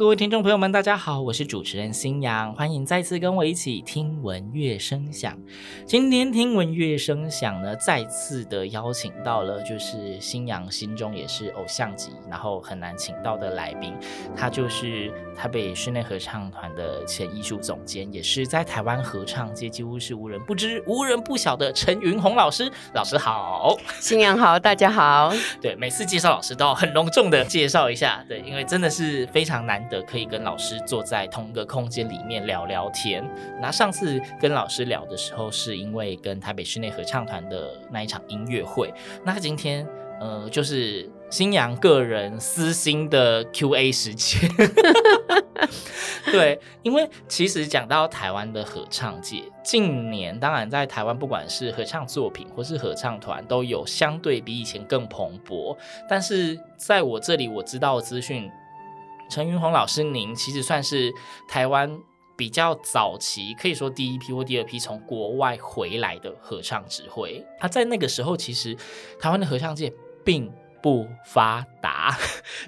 各位听众朋友们，大家好，我是主持人新阳，欢迎再次跟我一起听闻乐声响。今天听闻乐声响呢，再次的邀请到了，就是新阳心中也是偶像级，然后很难请到的来宾，他就是台北室内合唱团的前艺术总监，也是在台湾合唱界几乎是无人不知、无人不晓的陈云红老师。老师好，新阳好，大家好。对，每次介绍老师都要很隆重的介绍一下，对，因为真的是非常难得可以跟老师坐在同一个空间里面聊聊天。那上次跟老师聊的时候，是因为跟台北室内合唱团的那一场音乐会。那今天，呃，就是星洋个人私心的 Q&A 时间。对，因为其实讲到台湾的合唱界，近年当然在台湾，不管是合唱作品或是合唱团，都有相对比以前更蓬勃。但是在我这里，我知道的资讯，陈云红老师，您其实算是台湾比较早期，可以说第一批或第二批从国外回来的合唱指挥。他在那个时候，其实台湾的合唱界并不发达，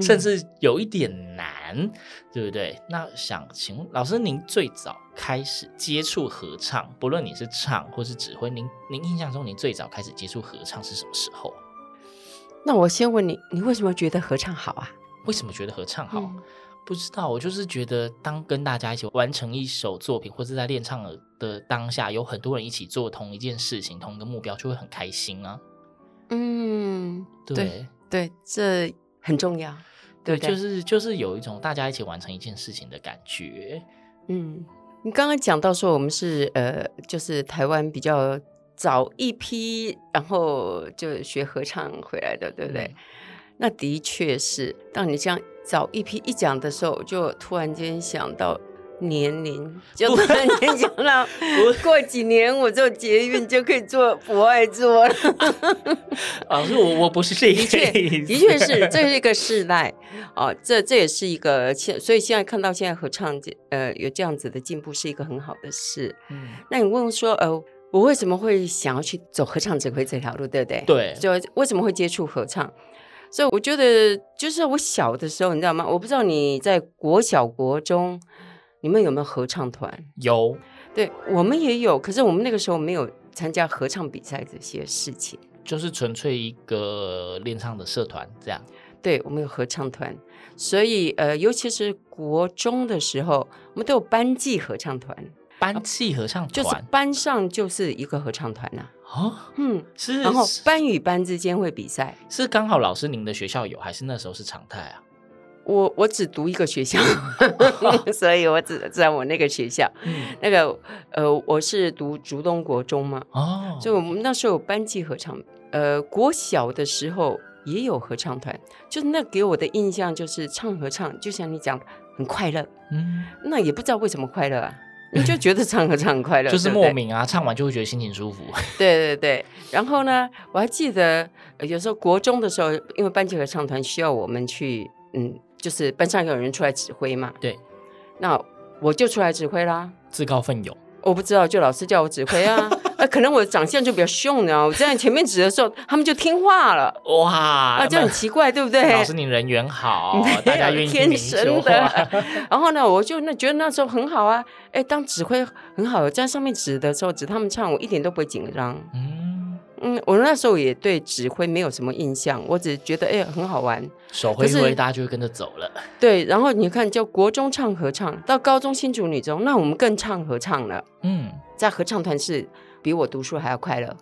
甚至有一点难，嗯、对不对？那想请问老师，您最早开始接触合唱，不论你是唱或是指挥，您您印象中您最早开始接触合唱是什么时候？那我先问你，你为什么觉得合唱好啊？为什么觉得合唱好？嗯不知道，我就是觉得，当跟大家一起完成一首作品，或者在练唱的当下，有很多人一起做同一件事情，同一个目标，就会很开心啊。嗯，对对，对，这很重要。对，对，就是就是有一种大家一起完成一件事情的感觉。嗯，你刚刚讲到说我们是呃，就是台湾比较早一批，然后就学合唱回来的，对不对？嗯、那的确是，当你这样。早一批一讲的时候，就突然间想到年龄，就突然间想到 过几年我做捷运就可以做博爱座了。老师，我我不是这一的确的确是这是一个世代哦，这这也是一个现，所以现在看到现在合唱呃有这样子的进步是一个很好的事。嗯，那你问说呃，我为什么会想要去走合唱指挥这条路，对不对？对，就为什么会接触合唱？所以我觉得，就是我小的时候，你知道吗？我不知道你在国小、国中，你们有没有合唱团？有，对，我们也有。可是我们那个时候没有参加合唱比赛这些事情，就是纯粹一个练唱的社团这样。对，我们有合唱团，所以呃，尤其是国中的时候，我们都有班级合唱团。班级合唱团，就是班上就是一个合唱团呐、啊。哦，嗯，是，然后班与班之间会比赛，是刚好老师您的学校有，还是那时候是常态啊？我我只读一个学校，所以我只在我那个学校。嗯、那个呃，我是读竹东国中嘛，哦，所以我们那时候有班级合唱。呃，国小的时候也有合唱团，就是那给我的印象就是唱合唱，就像你讲很快乐，嗯，那也不知道为什么快乐啊。你就觉得唱歌唱很快乐，就是莫名啊，唱完就会觉得心情舒服。对对对，然后呢，我还记得有时候国中的时候，因为班级合唱团需要我们去，嗯，就是班上有人出来指挥嘛。对，那我就出来指挥啦，自告奋勇。我不知道，就老师叫我指挥啊。啊，可能我的长相就比较凶呢，我在前面指的时候，他们就听话了。哇，啊，就很奇怪，对不对？老师，你人缘好，大家愿意天生的。然后呢，我就那觉得那时候很好啊，哎，当指挥很好，在上面指的时候，指他们唱，我一点都不会紧张。嗯嗯，我那时候也对指挥没有什么印象，我只是觉得哎很好玩，手挥一挥，大家就会跟着走了。对，然后你看，就国中唱合唱，到高中新竹女中，那我们更唱合唱了。嗯，在合唱团是。比我读书还要快乐，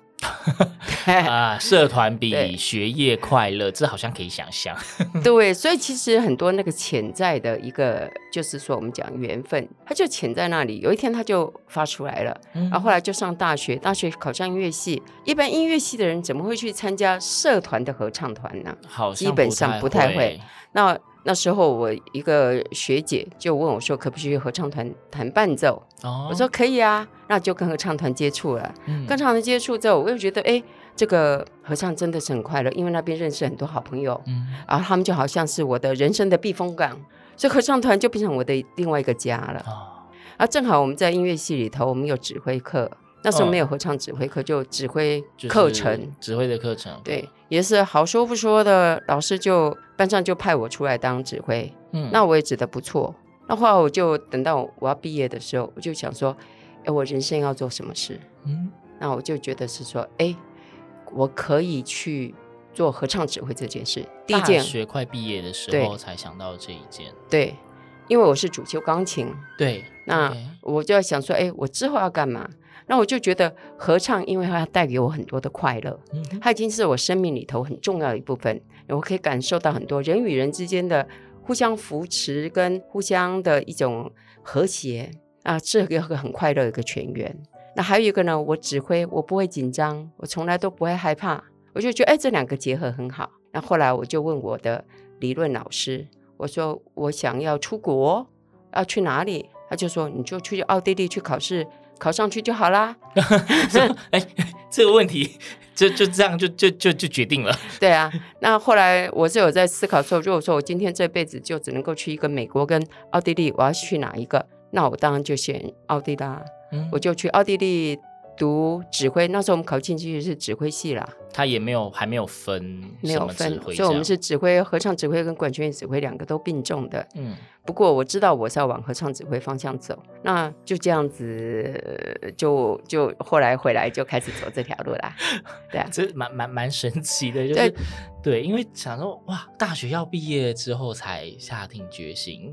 啊，社团比对学业快乐，这好像可以想象。对，所以其实很多那个潜在的一个，就是说我们讲缘分，它就潜在那里。有一天它就发出来了，嗯然后后来就上大学，大学考上音乐系。一般音乐系的人怎么会去参加社团的合唱团呢？好基本上不太会会。那那时候我一个学姐就问我说，可不可以去合唱团弹伴奏？哦，我说可以啊，那就跟合唱团接触了。嗯跟合唱团接触之后，我又觉得，哎，这个合唱真的是很快乐，因为那边认识很多好朋友，嗯然后他们就好像是我的人生的避风港，所以合唱团就变成我的另外一个家了。哦，啊，正好我们在音乐系里头，我们有指挥课，那时候没有合唱指挥课，就指挥就是课程。指挥的课程，对，也是好说不说的，老师就班上就派我出来当指挥，嗯，那我也指的不错。那后来我就等到我要毕业的时候，我就想说，哎，我人生要做什么事？嗯那我就觉得是说，哎，我可以去做合唱指挥这件事。第一大件，学快毕业的时候才想到这一件，对，因为我是主修钢琴，对，那我就要想说，哎，我之后要干嘛？那我就觉得合唱，因为它带给我很多的快乐，它已经是我生命里头很重要的一部分。我可以感受到很多人与人之间的互相扶持跟互相的一种和谐啊，这个个很快乐的一个全员。那还有一个呢，我指挥我不会紧张，我从来都不会害怕，我就觉得哎，这两个结合很好。那后来我就问我的理论老师，我说我想要出国，要去哪里？他就说你就去奥地利去考试，考上去就好啦。哎，这个问题就就这样就就就就决定了。对啊，那后来我是有在思考说，如果说我今天这辈子就只能够去一个美国跟奥地利，我要去哪一个？那我当然就选奥地利啦，嗯。我就去奥地利读指挥。那时候我们考进去是指挥系啦，他也没有还没有分没有分所以我们是指挥、合唱指挥跟管弦乐指挥两个都并重的。嗯不过我知道我是要往合唱指挥方向走，那就这样子，呃就就后来回来就开始走这条路啦。对啊，这蛮蛮蛮神奇的，就是对对，因为想说哇，大学要毕业之后才下定决心，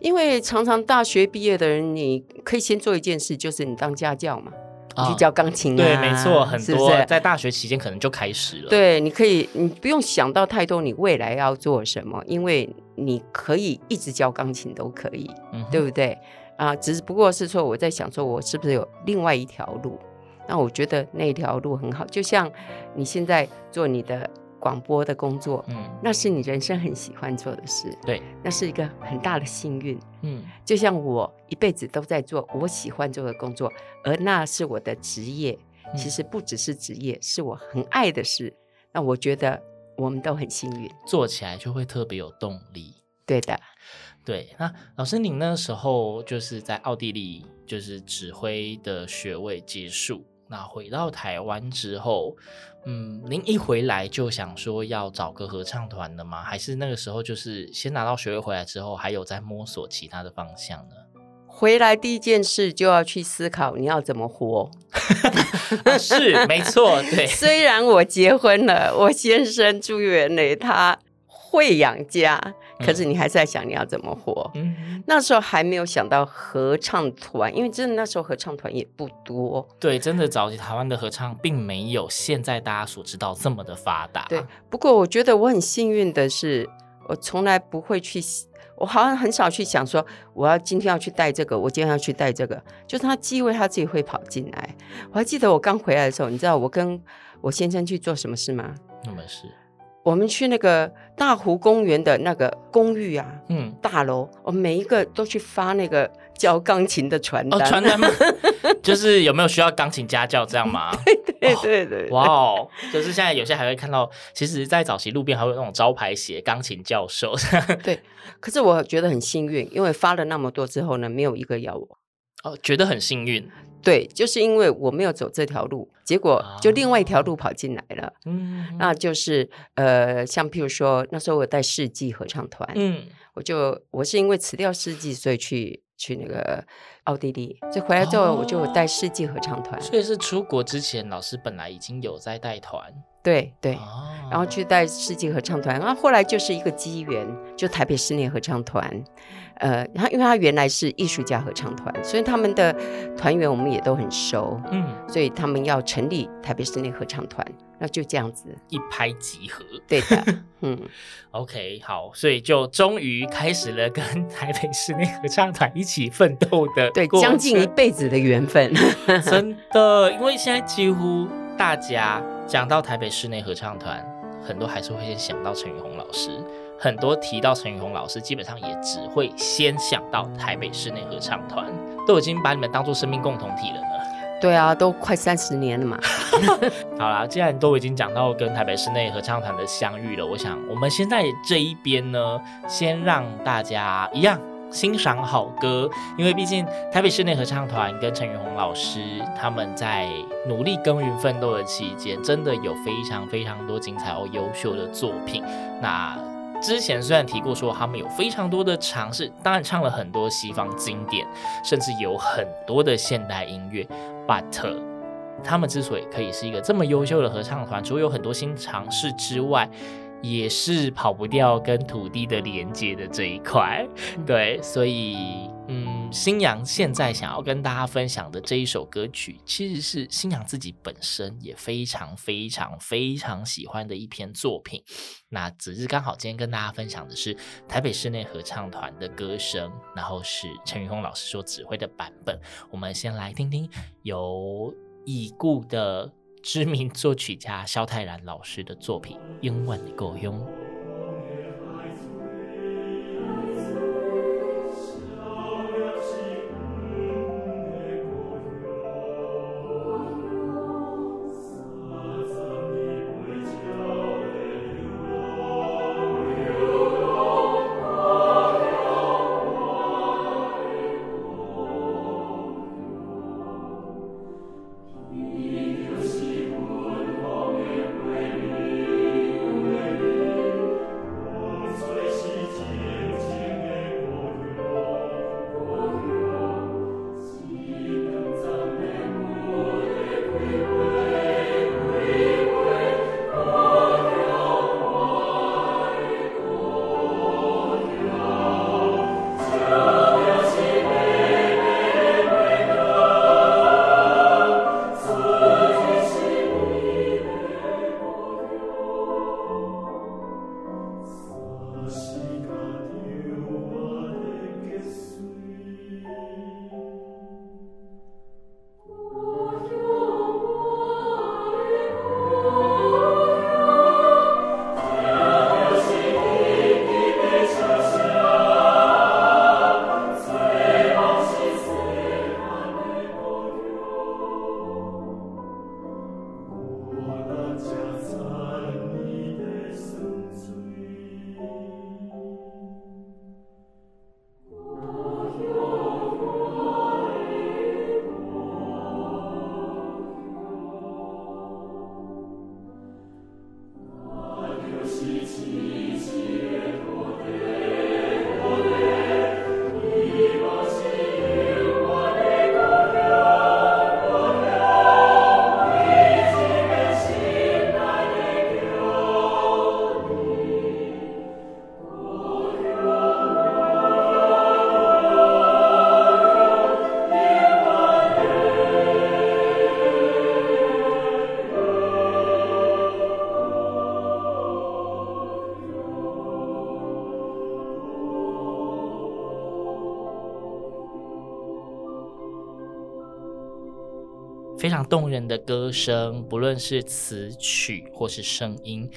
因为常常大学毕业的人，你可以先做一件事，就是你当家教嘛，你去啊教钢琴啊。对，没错，很多在大学期间可能就开始了。，对，你可以，你不用想到太多，你未来要做什么，因为你可以一直教钢琴都可以，嗯对不对？啊，只不过是说我在想，说我是不是有另外一条路？那我觉得那条路很好，就像你现在做你的广播的工作，嗯，那是你人生很喜欢做的事，对，那是一个很大的幸运。嗯就像我一辈子都在做我喜欢做的工作，而那是我的职业。嗯其实不只是职业，是我很爱的事。那我觉得我们都很幸运，做起来就会特别有动力。对的。对，那老师，您那时候就是在奥地利，就是指挥的学位结束，那回到台湾之后，嗯，您一回来就想说要找个合唱团的吗？还是那个时候就是先拿到学位回来之后，还有在摸索其他的方向呢？回来第一件事就要去思考你要怎么活。啊是，没错，对，虽然我结婚了，我先生朱元磊他会养家，可是你还是在想你要怎么活。嗯，那时候还没有想到合唱团，因为真的那时候合唱团也不多。对，真的早期台湾的合唱并没有现在大家所知道这么的发达。对，不过我觉得我很幸运的是，我从来不会去，我好像很少去想说我要今天要去带这个，我今天要去带这个，就是他机会他自己会跑进来。我还记得我刚回来的时候，你知道我跟我先生去做什么事吗？那么是，我们去那个大湖公园的那个公寓啊，嗯，大楼，我们每一个都去发那个教钢琴的传哦，单。传单吗？就是有没有需要钢琴家教这样吗？对对对，哇哦！就是现在有些还会看到，其实，在早期路边还会有那种招牌写钢琴教授。对。可是我觉得很幸运，因为发了那么多之后呢，没有一个要我。哦，觉得很幸运。对，就是因为我没有走这条路，结果就另外一条路跑进来了。嗯，那就是呃，像譬如说那时候我带世纪合唱团，嗯我就我是因为辞掉世纪，所以去去那个奥地利，所以回来之后我就带世纪合唱团。所以是出国之前，老师本来已经有在带团。对对，哦、然后去带世纪合唱团，然后后来就是一个机缘，就台北室内合唱团，呃，然后因为他原来是艺术家合唱团，所以他们的团员我们也都很熟，嗯，所以他们要成立台北室内合唱团，那就这样子一拍即合，对的，嗯，OK，好，所以就终于开始了跟 台北室内合唱团一起奋斗的，对，将近一辈子的缘分，真的，因为现在几乎大家。讲到台北室内合唱团，很多还是会先想到陈宇红老师。很多提到陈宇红老师，基本上也只会先想到台北室内合唱团，都已经把你们当做生命共同体了呢。对啊，都快三十年了嘛。好啦，既然都已经讲到跟台北室内合唱团的相遇了，我想我们现在这一边呢，先让大家一样。欣赏好歌，因为毕竟台北室内合唱团跟陈宇红老师他们在努力耕耘奋斗的期间，真的有非常非常多精彩哦优秀的作品。那之前虽然提过说他们有非常多的尝试，当然唱了很多西方经典，甚至有很多的现代音乐，but 他们之所以可以是一个这么优秀的合唱团，除了有很多新尝试之外，也是跑不掉跟土地的连接的这一块，对，所以，嗯，新娘现在想要跟大家分享的这一首歌曲，其实是新娘自己本身也非常非常非常喜欢的一篇作品。那只是刚好今天跟大家分享的是台北室内合唱团的歌声，然后是陈宇峰老师所指挥的版本。我们先来听听由已故的。知名作曲家萧泰然老师的作品《英文够用》。非常动人的歌声，不论是词曲或是声音。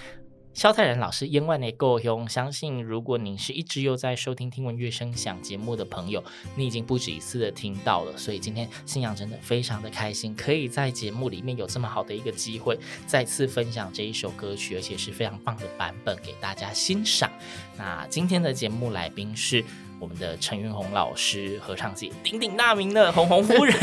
萧泰然老师《永远的够用》，相信如果您是一直有在收听《听闻乐声响》节目的朋友，你已经不止一次的听到了。所以今天信仰真的非常的开心，可以在节目里面有这么好的一个机会，再次分享这一首歌曲，而且是非常棒的版本给大家欣赏。那今天的节目来宾是我们的陈云红老师，合唱界鼎鼎大名的红红夫人。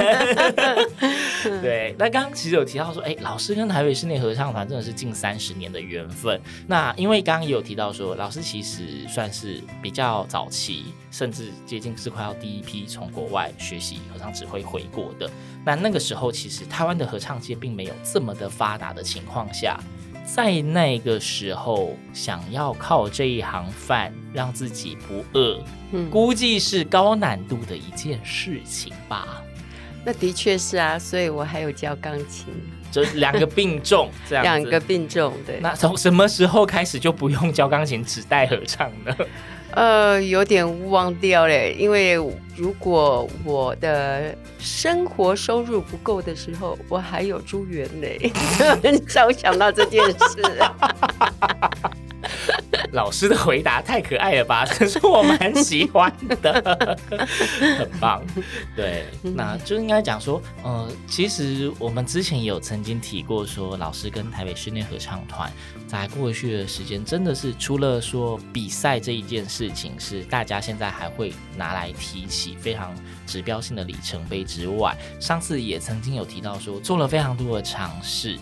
对，那刚刚其实有提到说，哎，老师跟台北室内合唱团真的是近三十年的缘分。那因为刚刚也有提到说，老师其实算是比较早期，甚至接近是快要第一批从国外学习合唱指挥回国的。那那个时候，其实台湾的合唱界并没有这么的发达的情况下。在那个时候，想要靠这一行饭让自己不饿，嗯，估计是高难度的一件事情吧。那的确是啊，所以我还有教钢琴，就两个并重，这样两个并重，对。那从什么时候开始就不用教钢琴，只带合唱呢？呃，有点忘掉嘞，因为如果我的生活收入不够的时候，我还有朱元嘞，很少想到这件事。老师的回答太可爱了吧？可 是我蛮喜欢的，很棒。对，那就应该讲说，呃，其实我们之前有曾经提过，说老师跟台北室内合唱团在过去的时间，真的是除了说比赛这一件事情是大家现在还会拿来提起非常指标性的里程碑之外，上次也曾经有提到说做了非常多的尝试。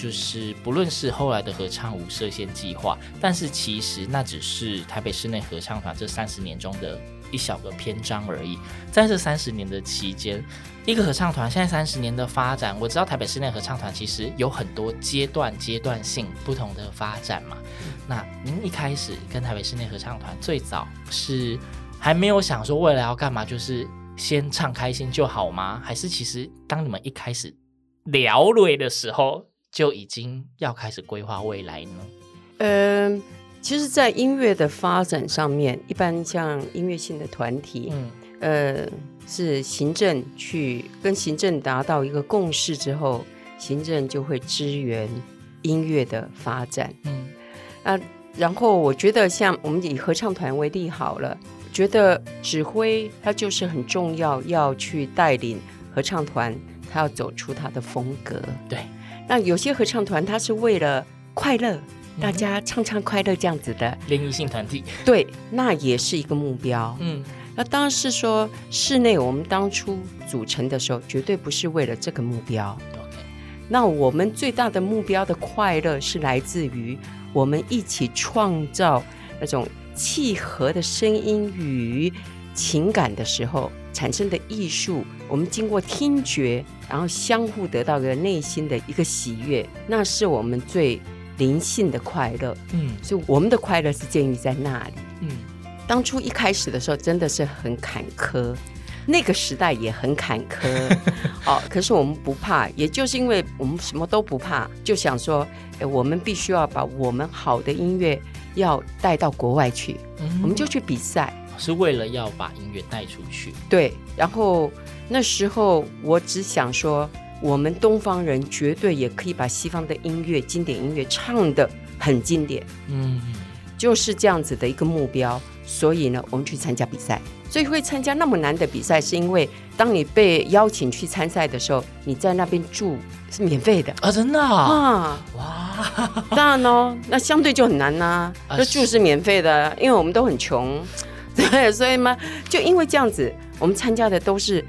就是不论是后来的合唱无设限计划，但是其实那只是台北室内合唱团这三十年中的一小个篇章而已。在这三十年的期间，一个合唱团现在三十年的发展，我知道台北室内合唱团其实有很多阶段、阶段性不同的发展嘛。那您一开始跟台北室内合唱团最早是还没有想说未来要干嘛，就是先唱开心就好吗？还是其实当你们一开始聊累的时候，就已经要开始规划未来呢？嗯、呃，其实，在音乐的发展上面，一般像音乐性的团体，嗯，呃，是行政去跟行政达到一个共识之后，行政就会支援音乐的发展，嗯，啊，然后我觉得像我们以合唱团为例好了，觉得指挥他就是很重要，要去带领合唱团，他要走出他的风格，对。那有些合唱团，他是为了快乐，大家唱唱快乐这样子的。联谊性团体，对，那也是一个目标。嗯，那当然是说室内我们当初组成的时候，绝对不是为了这个目标。OK，那我们最大的目标的快乐是来自于我们一起创造那种契合的声音与情感的时候产生的艺术。我们经过听觉，然后相互得到一个内心的一个喜悦，那是我们最灵性的快乐。嗯，所以我们的快乐是建立在那里。嗯，当初一开始的时候真的是很坎坷，那个时代也很坎坷。哦，可是我们不怕，也就是因为我们什么都不怕，就想说，哎，我们必须要把我们好的音乐要带到国外去。嗯，我们就去比赛，是为了要把音乐带出去。对，然后。那时候我只想说，我们东方人绝对也可以把西方的音乐、经典音乐唱的很经典，嗯，就是这样子的一个目标。所以呢，我们去参加比赛。所以会参加那么难的比赛，是因为当你被邀请去参赛的时候，你在那边住是免费的啊，真的啊，哇，当然哦，那相对就很难呐、啊，就住是免费的，因为我们都很穷，对，所以嘛，就因为这样子，我们参加的都是。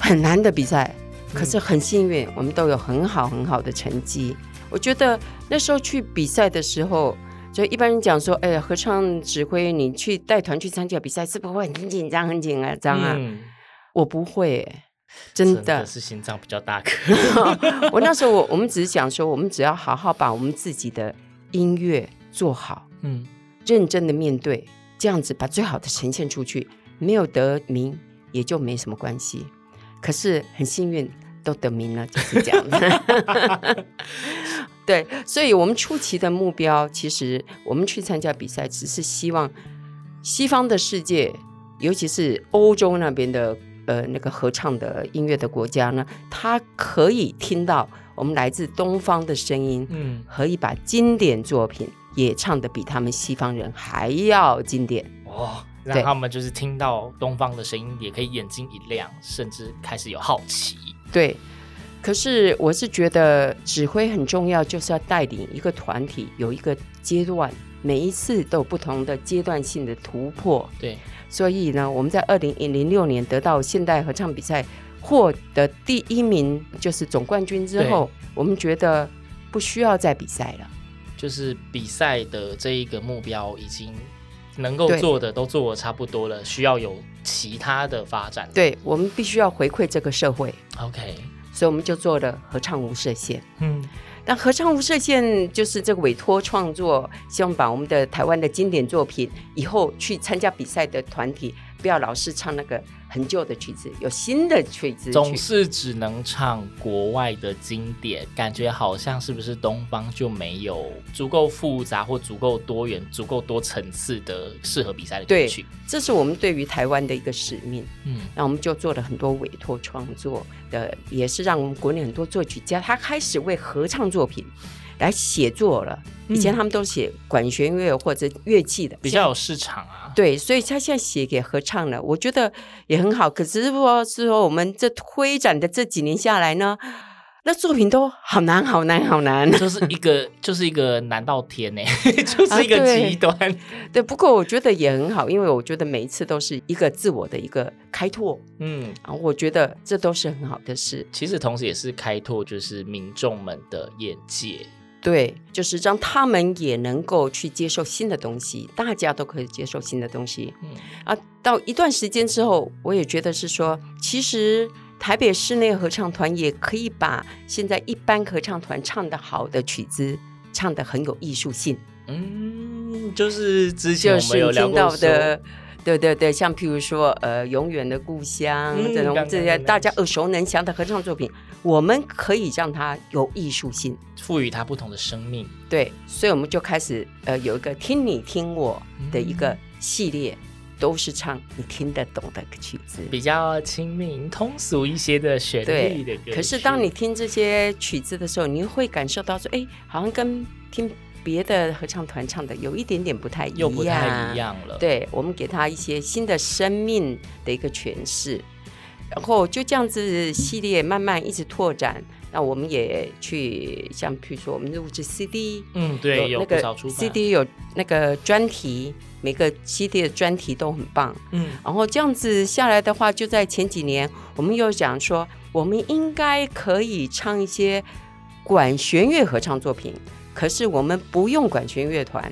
很难的比赛，可是很幸运，我们都有很好很好的成绩。我觉得那时候去比赛的时候，就一般人讲说：“哎呀，合唱指挥，你去带团去参加比赛，是不是会很紧张、很紧张啊？”嗯、我不会，真的，真的是心脏比较大颗。我那时候，我我们只是想说，我们只要好好把我们自己的音乐做好，嗯，认真的面对，这样子把最好的呈现出去，没有得名也就没什么关系。可是很幸运，都得名了，就是这样。对，所以我们初期的目标，其实我们去参加比赛，只是希望西方的世界，尤其是欧洲那边的呃那个合唱的音乐的国家呢，他可以听到我们来自东方的声音，嗯，可以把经典作品也唱的比他们西方人还要经典。哦。让他们就是听到东方的声音，也可以眼睛一亮，甚至开始有好奇。对，可是我是觉得指挥很重要，就是要带领一个团体有一个阶段，每一次都有不同的阶段性的突破。对，所以呢，我们在二零零六年得到现代合唱比赛获得第一名，就是总冠军之后，我们觉得不需要再比赛了，就是比赛的这一个目标已经能够做的都做的差不多了，需要有其他的发展。对，我们必须要回馈这个社会。OK，所以我们就做了合唱无射线。嗯。那合唱无射线就是这个委托创作，希望把我们的台湾的经典作品，以后去参加比赛的团体，不要老是唱那个。很旧的曲子，有新的曲子，总是只能唱国外的经典，感觉好像是不是东方就没有足够复杂或足够多元、足够多层次的适合比赛的歌曲？这是我们对于台湾的一个使命。嗯，那我们就做了很多委托创作的，也是让我们国内很多作曲家他开始为合唱作品来写作了。以前他们都写管弦乐或者乐器的，比较有市场啊。对，所以他现在写给合唱了，我觉得也很好。可是说是说我们这推展的这几年下来呢，那作品都好难，好难，好难，就是一个就是一个难到天呢，就是一个极端。啊、对，对，不过我觉得也很好，因为我觉得每一次都是一个自我的一个开拓。嗯，啊，我觉得这都是很好的事。其实同时也是开拓，就是民众们的眼界。对，就是让他们也能够去接受新的东西，大家都可以接受新的东西。嗯啊，到一段时间之后，我也觉得是说，其实台北室内合唱团也可以把现在一般合唱团唱的好的曲子唱的很有艺术性。嗯，就是之前我们有聊过听到的。对对对，像譬如说，呃，永远的故乡、嗯、这种这些大家耳熟能详的合唱作品，我们可以让它有艺术性，赋予它不同的生命。对，所以我们就开始呃有一个听你听我的一个系列，嗯、都是唱你听得懂的曲子，比较亲民、通俗一些的旋律的歌。可是当你听这些曲子的时候，你会感受到说，哎，好像跟听。别的合唱团唱的有一点点不太一样，又不太一样了。对，我们给他一些新的生命的一个诠释，然后就这样子系列慢慢一直拓展。那我们也去像譬如说我们录制 CD，嗯，对，有那个 CD 有那个专题，每个 CD 的专题都很棒。嗯，然后这样子下来的话，就在前几年，我们又讲说，我们应该可以唱一些管弦乐合唱作品。可是我们不用管弦乐团，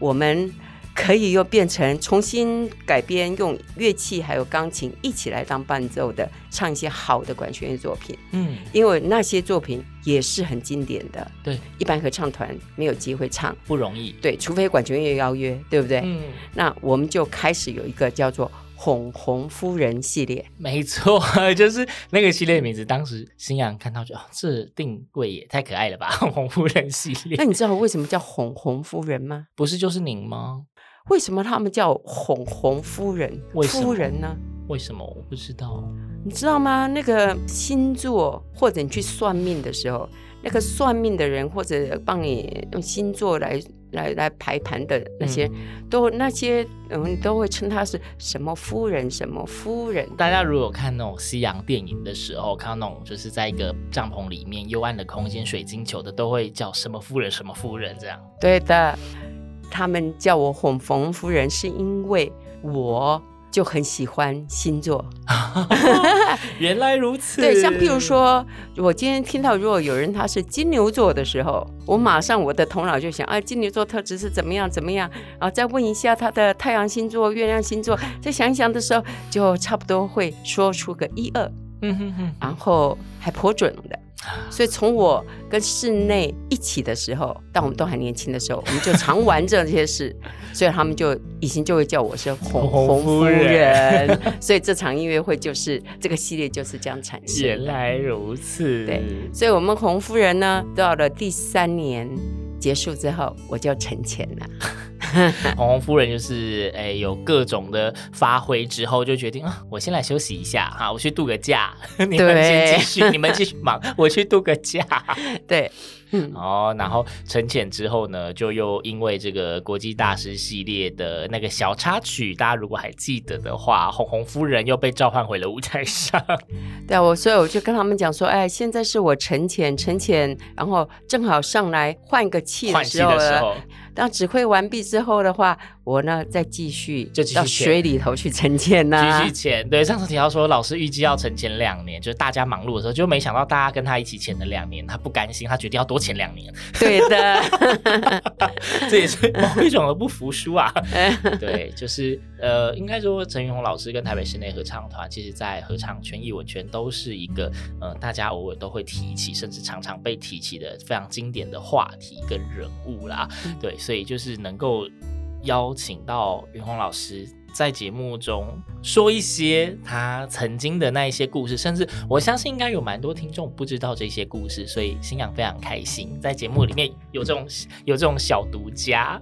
我们可以又变成重新改编，用乐器还有钢琴一起来当伴奏的，唱一些好的管弦乐作品。嗯，因为那些作品也是很经典的。对，一般合唱团没有机会唱，不容易。对，除非管弦乐邀约，对不对？嗯，那我们就开始有一个叫做。哄红夫人系列，没错，就是那个系列的名字。当时新阳看到就，哦，这定位也太可爱了吧！哄红夫人系列。那你知道为什么叫哄红夫人吗？不是就是您吗？为什么他们叫哄红夫人？夫人呢？为什么我不知道？你知道吗？那个星座，或者你去算命的时候，那个算命的人或者帮你用星座来。来来排盘的那些，嗯、都那些嗯，都会称他是什么夫人，什么夫人。大家如果看那种西洋电影的时候，看到那种就是在一个帐篷里面幽暗的空间，水晶球的，都会叫什么夫人，什么夫人这样。对的，他们叫我哄冯夫人，是因为我。就很喜欢星座，原来如此。对，像譬如说，我今天听到如果有人他是金牛座的时候，我马上我的头脑就想，啊，金牛座特质是怎么样怎么样，然后再问一下他的太阳星座、月亮星座，再想一想的时候，就差不多会说出个一二，嗯哼哼，然后还颇准的。所以从我跟室内一起的时候，当我们都还年轻的时候，我们就常玩这些事，所以他们就以前就会叫我是红红夫人。所以这场音乐会就是这个系列就是这样产生。原来如此，对，所以我们红夫人呢，到了第三年结束之后，我就成钱了。哄红夫人就是诶、欸，有各种的发挥之后，就决定啊，我先来休息一下哈，我去度个假，你们先继续，你们继续忙，我去度个假。对，嗯，哦，然后沉潜之后呢，就又因为这个国际大师系列的那个小插曲，大家如果还记得的话，红红夫人又被召唤回了舞台上。对啊，我所以我就跟他们讲说，哎，现在是我沉潜，沉潜，然后正好上来换个气的时候了。换气的时候当指挥完毕之后的话，我呢再继续就到水里头去沉潜呢、啊。继续潜，对，上次提到说老师预计要沉潜两年，就是大家忙碌的时候，就没想到大家跟他一起潜了两年，他不甘心，他决定要多潜两年。对的，这也是某一种的不服输啊。对，就是呃，应该说陈云红老师跟台北室内合唱团，其实在合唱圈、艺文圈都是一个呃，大家偶尔都会提起，甚至常常被提起的非常经典的话题跟人物啦。对。所以就是能够邀请到云红老师在节目中说一些他曾经的那一些故事，甚至我相信应该有蛮多听众不知道这些故事，所以新阳非常开心在节目里面有这种 有这种小独家。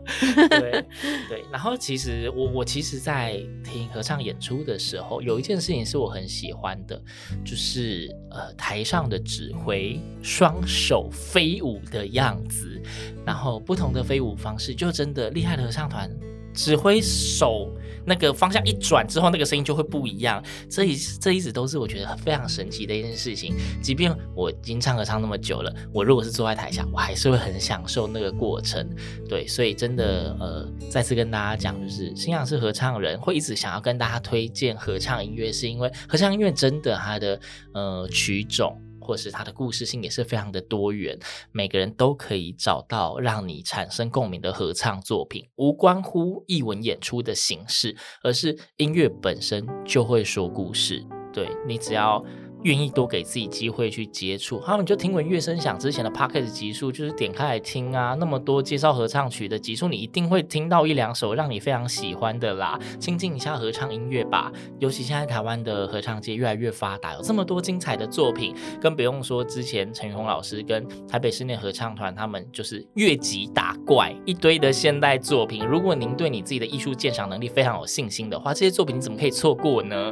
对 对，然后其实我我其实，在听合唱演出的时候，有一件事情是我很喜欢的，就是呃台上的指挥双手飞舞的样子。然后不同的飞舞方式，就真的厉害的合唱团指挥手那个方向一转之后，那个声音就会不一样。这一这一直都是我觉得非常神奇的一件事情。即便我已经唱合唱那么久了，我如果是坐在台下，我还是会很享受那个过程。对，所以真的呃，再次跟大家讲，就是新阳是合唱人，会一直想要跟大家推荐合唱音乐，是因为合唱音乐真的它的呃曲种。或是它的故事性也是非常的多元，每个人都可以找到让你产生共鸣的合唱作品，无关乎译文演出的形式，而是音乐本身就会说故事。对，你只要。愿意多给自己机会去接触，好，你就听闻乐声响之前的 Podcast 集数，就是点开来听啊。那么多介绍合唱曲的集数，你一定会听到一两首让你非常喜欢的啦。亲近一下合唱音乐吧，尤其现在台湾的合唱界越来越发达，有这么多精彩的作品，更不用说之前陈云红老师跟台北室内合唱团他们就是越级打怪一堆的现代作品。如果您对你自己的艺术鉴赏能力非常有信心的话，这些作品你怎么可以错过呢？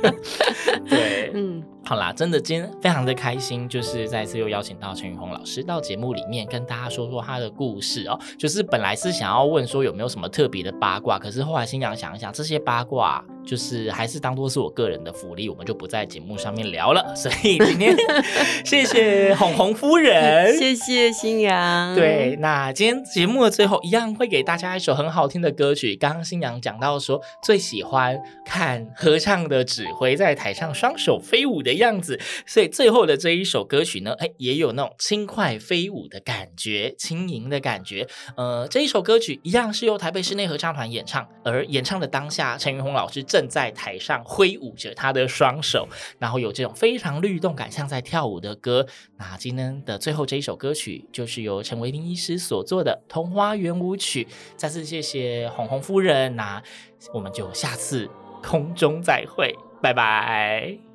对。嗯，好啦，真的今天非常的开心，就是再次又邀请到陈宇红老师到节目里面跟大家说说他的故事哦。就是本来是想要问说有没有什么特别的八卦，可是后来心想想一想，这些八卦就是还是当做是我个人的福利，我们就不在节目上面聊了。所以今天 谢谢红红夫人，谢谢星洋。对，那今天节目的最后一样会给大家一首很好听的歌曲。刚刚星洋讲到说最喜欢看合唱的指挥在台上双手飞舞的的样子，所以最后的这一首歌曲呢，哎，也有那种轻快飞舞的感觉，轻盈的感觉。呃，这一首歌曲一样是由台北室内合唱团演唱，而演唱的当下，陈云红老师正在台上挥舞着他的双手，然后有这种非常律动感，像在跳舞的歌。那今天的最后这一首歌曲，就是由陈维林医师所做的《桐花圆舞曲》。再次谢谢红红夫人，那我们就下次空中再会，拜拜。